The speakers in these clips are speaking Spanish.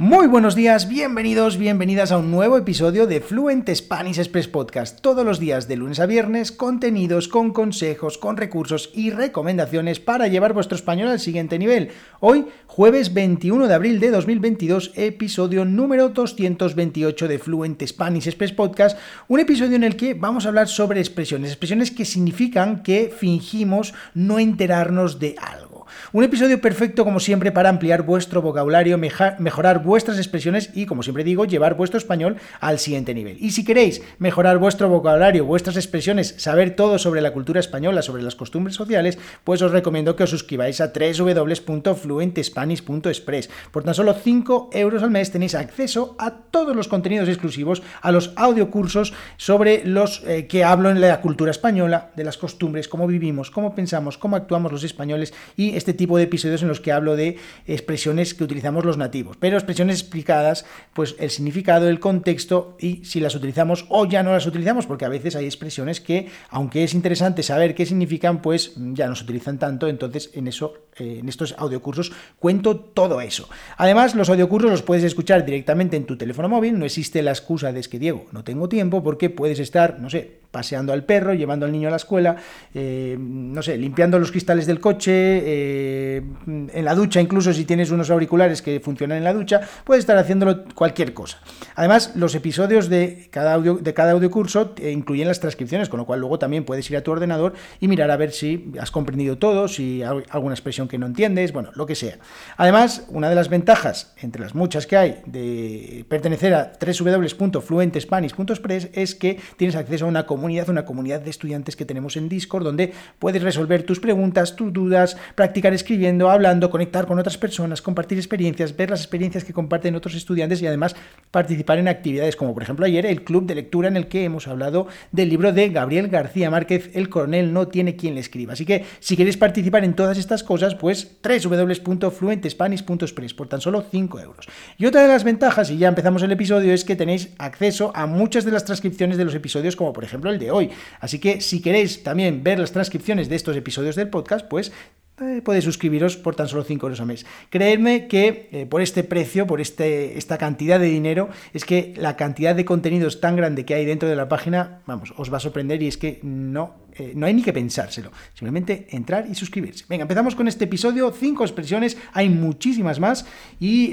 Muy buenos días, bienvenidos, bienvenidas a un nuevo episodio de Fluent Spanish Express Podcast. Todos los días de lunes a viernes, contenidos con consejos, con recursos y recomendaciones para llevar vuestro español al siguiente nivel. Hoy, jueves 21 de abril de 2022, episodio número 228 de Fluent Spanish Express Podcast, un episodio en el que vamos a hablar sobre expresiones, expresiones que significan que fingimos no enterarnos de algo. Un episodio perfecto, como siempre, para ampliar vuestro vocabulario, mejorar vuestras expresiones y, como siempre digo, llevar vuestro español al siguiente nivel. Y si queréis mejorar vuestro vocabulario, vuestras expresiones, saber todo sobre la cultura española, sobre las costumbres sociales, pues os recomiendo que os suscribáis a www.fluentespanish.express. Por tan solo 5 euros al mes tenéis acceso a todos los contenidos exclusivos, a los audiocursos sobre los eh, que hablo en la cultura española, de las costumbres, cómo vivimos, cómo pensamos, cómo actuamos los españoles y este tipo de episodios en los que hablo de expresiones que utilizamos los nativos, pero expresiones explicadas, pues el significado, el contexto y si las utilizamos o ya no las utilizamos, porque a veces hay expresiones que, aunque es interesante saber qué significan, pues ya no se utilizan tanto, entonces en eso, eh, en estos audiocursos cuento todo eso. Además, los audiocursos los puedes escuchar directamente en tu teléfono móvil, no existe la excusa de es que Diego, no tengo tiempo, porque puedes estar, no sé, paseando al perro, llevando al niño a la escuela, eh, no sé, limpiando los cristales del coche, eh, en la ducha, incluso si tienes unos auriculares que funcionan en la ducha, puedes estar haciéndolo cualquier cosa. Además, los episodios de cada audio, de cada audio curso incluyen las transcripciones, con lo cual luego también puedes ir a tu ordenador y mirar a ver si has comprendido todo, si hay alguna expresión que no entiendes, bueno, lo que sea. Además, una de las ventajas, entre las muchas que hay, de pertenecer a www.fluentespanish.express es que tienes acceso a una comunidad una comunidad de estudiantes que tenemos en Discord, donde puedes resolver tus preguntas, tus dudas, practicar escribiendo, hablando, conectar con otras personas, compartir experiencias, ver las experiencias que comparten otros estudiantes y además participar en actividades como por ejemplo ayer el club de lectura en el que hemos hablado del libro de Gabriel García Márquez, El coronel no tiene quien le escriba. Así que si queréis participar en todas estas cosas, pues www.fluentespanish.express por tan solo 5 euros. Y otra de las ventajas, y ya empezamos el episodio, es que tenéis acceso a muchas de las transcripciones de los episodios, como por ejemplo el de hoy. Así que si queréis también ver las transcripciones de estos episodios del podcast, pues eh, podéis suscribiros por tan solo 5 euros al mes. Creedme que eh, por este precio, por este, esta cantidad de dinero, es que la cantidad de contenidos tan grande que hay dentro de la página, vamos, os va a sorprender y es que no, eh, no hay ni que pensárselo. Simplemente entrar y suscribirse. Venga, empezamos con este episodio. Cinco expresiones, hay muchísimas más y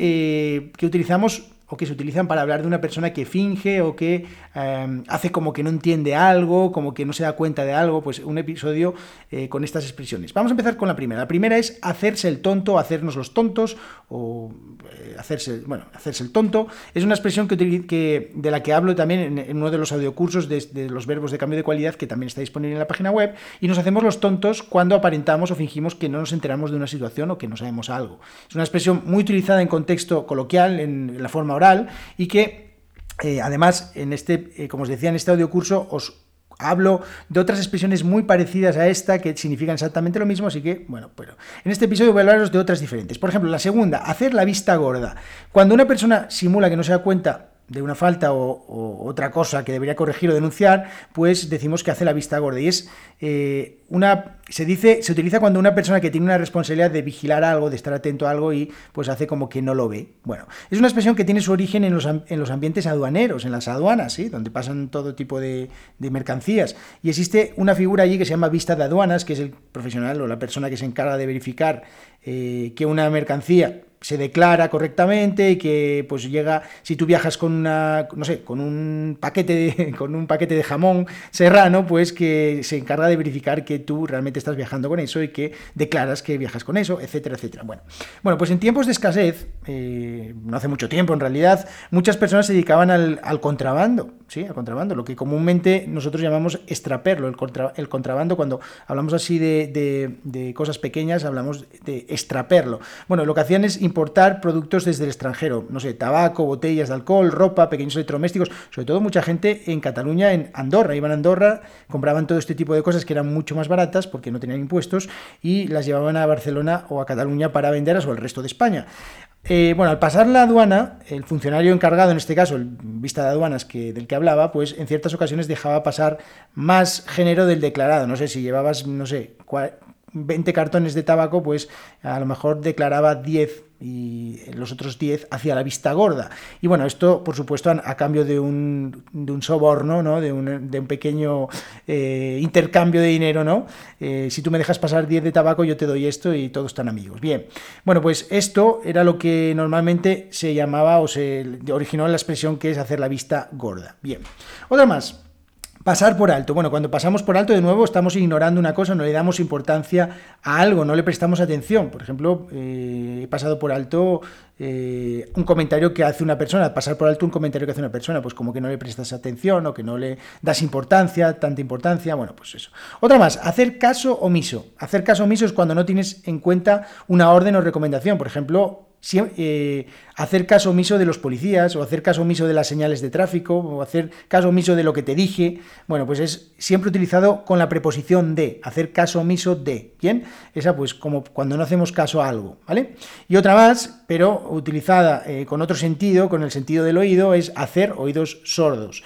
que utilizamos o que se utilizan para hablar de una persona que finge o que em, hace como que no entiende algo, como que no se da cuenta de algo, pues un episodio eh, con estas expresiones. Vamos a empezar con la primera. La primera es hacerse el tonto, hacernos los tontos o eh, hacerse, bueno, hacerse el tonto. Es una expresión que, de la que hablo también en, uno de los audiocursos de, de, los verbos de cambio de cualidad que también está disponible en la página web y nos hacemos los tontos cuando aparentamos o fingimos que no nos enteramos de una situación o que no sabemos algo. Es una expresión muy utilizada en contexto coloquial, en la forma oral y que eh, además en este, eh, como os decía en este audio curso, os hablo de otras expresiones muy parecidas a esta que significan exactamente lo mismo, así que, bueno, pero en este episodio voy a hablaros de otras diferentes. Por ejemplo, la segunda, hacer la vista gorda. Cuando una persona simula que no se da cuenta de una falta o, otra cosa que debería corregir o denunciar, pues decimos que hace la vista gorda. Y es eh, una. Se dice, se utiliza cuando una persona que tiene una responsabilidad de vigilar algo, de estar atento a algo y pues hace como que no lo ve. Bueno, es una expresión que tiene su origen en los, en los ambientes aduaneros, en las aduanas, ¿sí? donde pasan todo tipo de, mercancías. Y existe una figura allí que se llama vista de aduanas, que es el profesional o la persona que se encarga de verificar eh, que una mercancía se declara correctamente y que pues llega si tú viajas con una no sé con un paquete de, con un paquete de jamón serrano pues que se encarga de verificar que tú realmente estás viajando con eso y que declaras que viajas con eso etcétera etcétera. Bueno bueno pues en tiempos de escasez eh, no hace mucho tiempo en realidad muchas personas se dedicaban al, contrabando sí al contrabando lo que comúnmente nosotros llamamos extraperlo el, contrabando cuando hablamos así de, de, de cosas pequeñas hablamos de extraperlo. Bueno lo que hacían es importar productos desde el extranjero, no sé, tabaco, botellas de alcohol, ropa, pequeños electrodomésticos, sobre todo mucha gente en Cataluña, en Andorra, iban a Andorra, compraban todo este tipo de cosas que eran mucho más baratas porque no tenían impuestos y las llevaban a Barcelona o a Cataluña para venderlas o al resto de España. Eh, bueno, al pasar la aduana, el funcionario encargado, en este caso, el vista de aduanas que, del que hablaba, pues en ciertas ocasiones dejaba pasar más género del declarado. No sé si llevabas, no sé, 20 cartones de tabaco, pues a lo mejor declaraba 10 y los otros 10 hacia la vista gorda. Y bueno, esto por supuesto a, cambio de un, de un soborno, ¿no? de, un, de un pequeño eh, intercambio de dinero. ¿no? Eh, si tú me dejas pasar 10 de tabaco, yo te doy esto y todos están amigos. Bien, bueno, pues esto era lo que normalmente se llamaba o se originó en la expresión que es hacer la vista gorda. Bien, otra más. Pasar por alto. Bueno, cuando pasamos por alto, de nuevo, estamos ignorando una cosa, no le damos importancia a algo, no le prestamos atención. Por ejemplo, eh, he pasado por alto eh, un comentario que hace una persona, pasar por alto un comentario que hace una persona, pues como que no le prestas atención o que no le das importancia, tanta importancia, bueno, pues eso. Otra más, hacer caso omiso. Hacer caso omiso es cuando no tienes en cuenta una orden o recomendación. Por ejemplo, eh, hacer caso omiso de los policías o hacer caso omiso de las señales de tráfico o hacer caso omiso de lo que te dije, bueno, pues es siempre utilizado con la preposición de, hacer caso omiso de, ¿bien? Esa pues como cuando no hacemos caso a algo, ¿vale? Y otra más, pero utilizada eh, con otro sentido, con el sentido del oído, es hacer oídos sordos.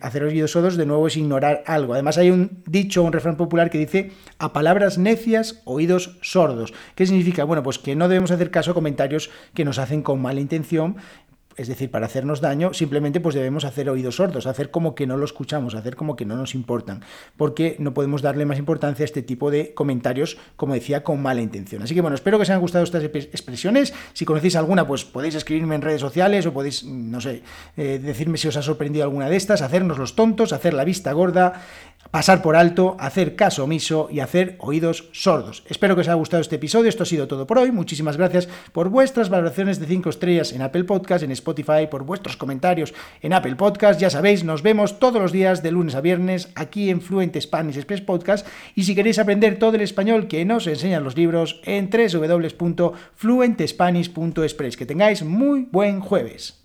Hacer oídos sordos de nuevo es ignorar algo. Además hay un dicho, un refrán popular que dice a palabras necias, oídos sordos. ¿Qué significa? Bueno, pues que no debemos hacer caso a comentarios que nos hacen con mala intención es decir, para hacernos daño, simplemente pues debemos hacer oídos sordos, hacer como que no lo escuchamos, hacer como que no nos importan, porque no podemos darle más importancia a este tipo de comentarios, como decía, con mala intención. Así que bueno, espero que os hayan gustado estas expresiones. Si conocéis alguna, pues podéis escribirme en redes sociales o podéis, no sé, eh, decirme si os ha sorprendido alguna de estas, hacernos los tontos, hacer la vista gorda, pasar por alto, hacer caso omiso y hacer oídos sordos. Espero que os haya gustado este episodio. Esto ha sido todo por hoy. Muchísimas gracias por vuestras valoraciones de 5 estrellas en Apple Podcast, en Spotify, por vuestros comentarios en Apple Podcast. Ya sabéis, nos vemos todos los días de lunes a viernes aquí en Fluent Spanish Express Podcast. Y si queréis aprender todo el español que nos enseñan los libros en www.fluentespanish.express. Que tengáis muy buen jueves.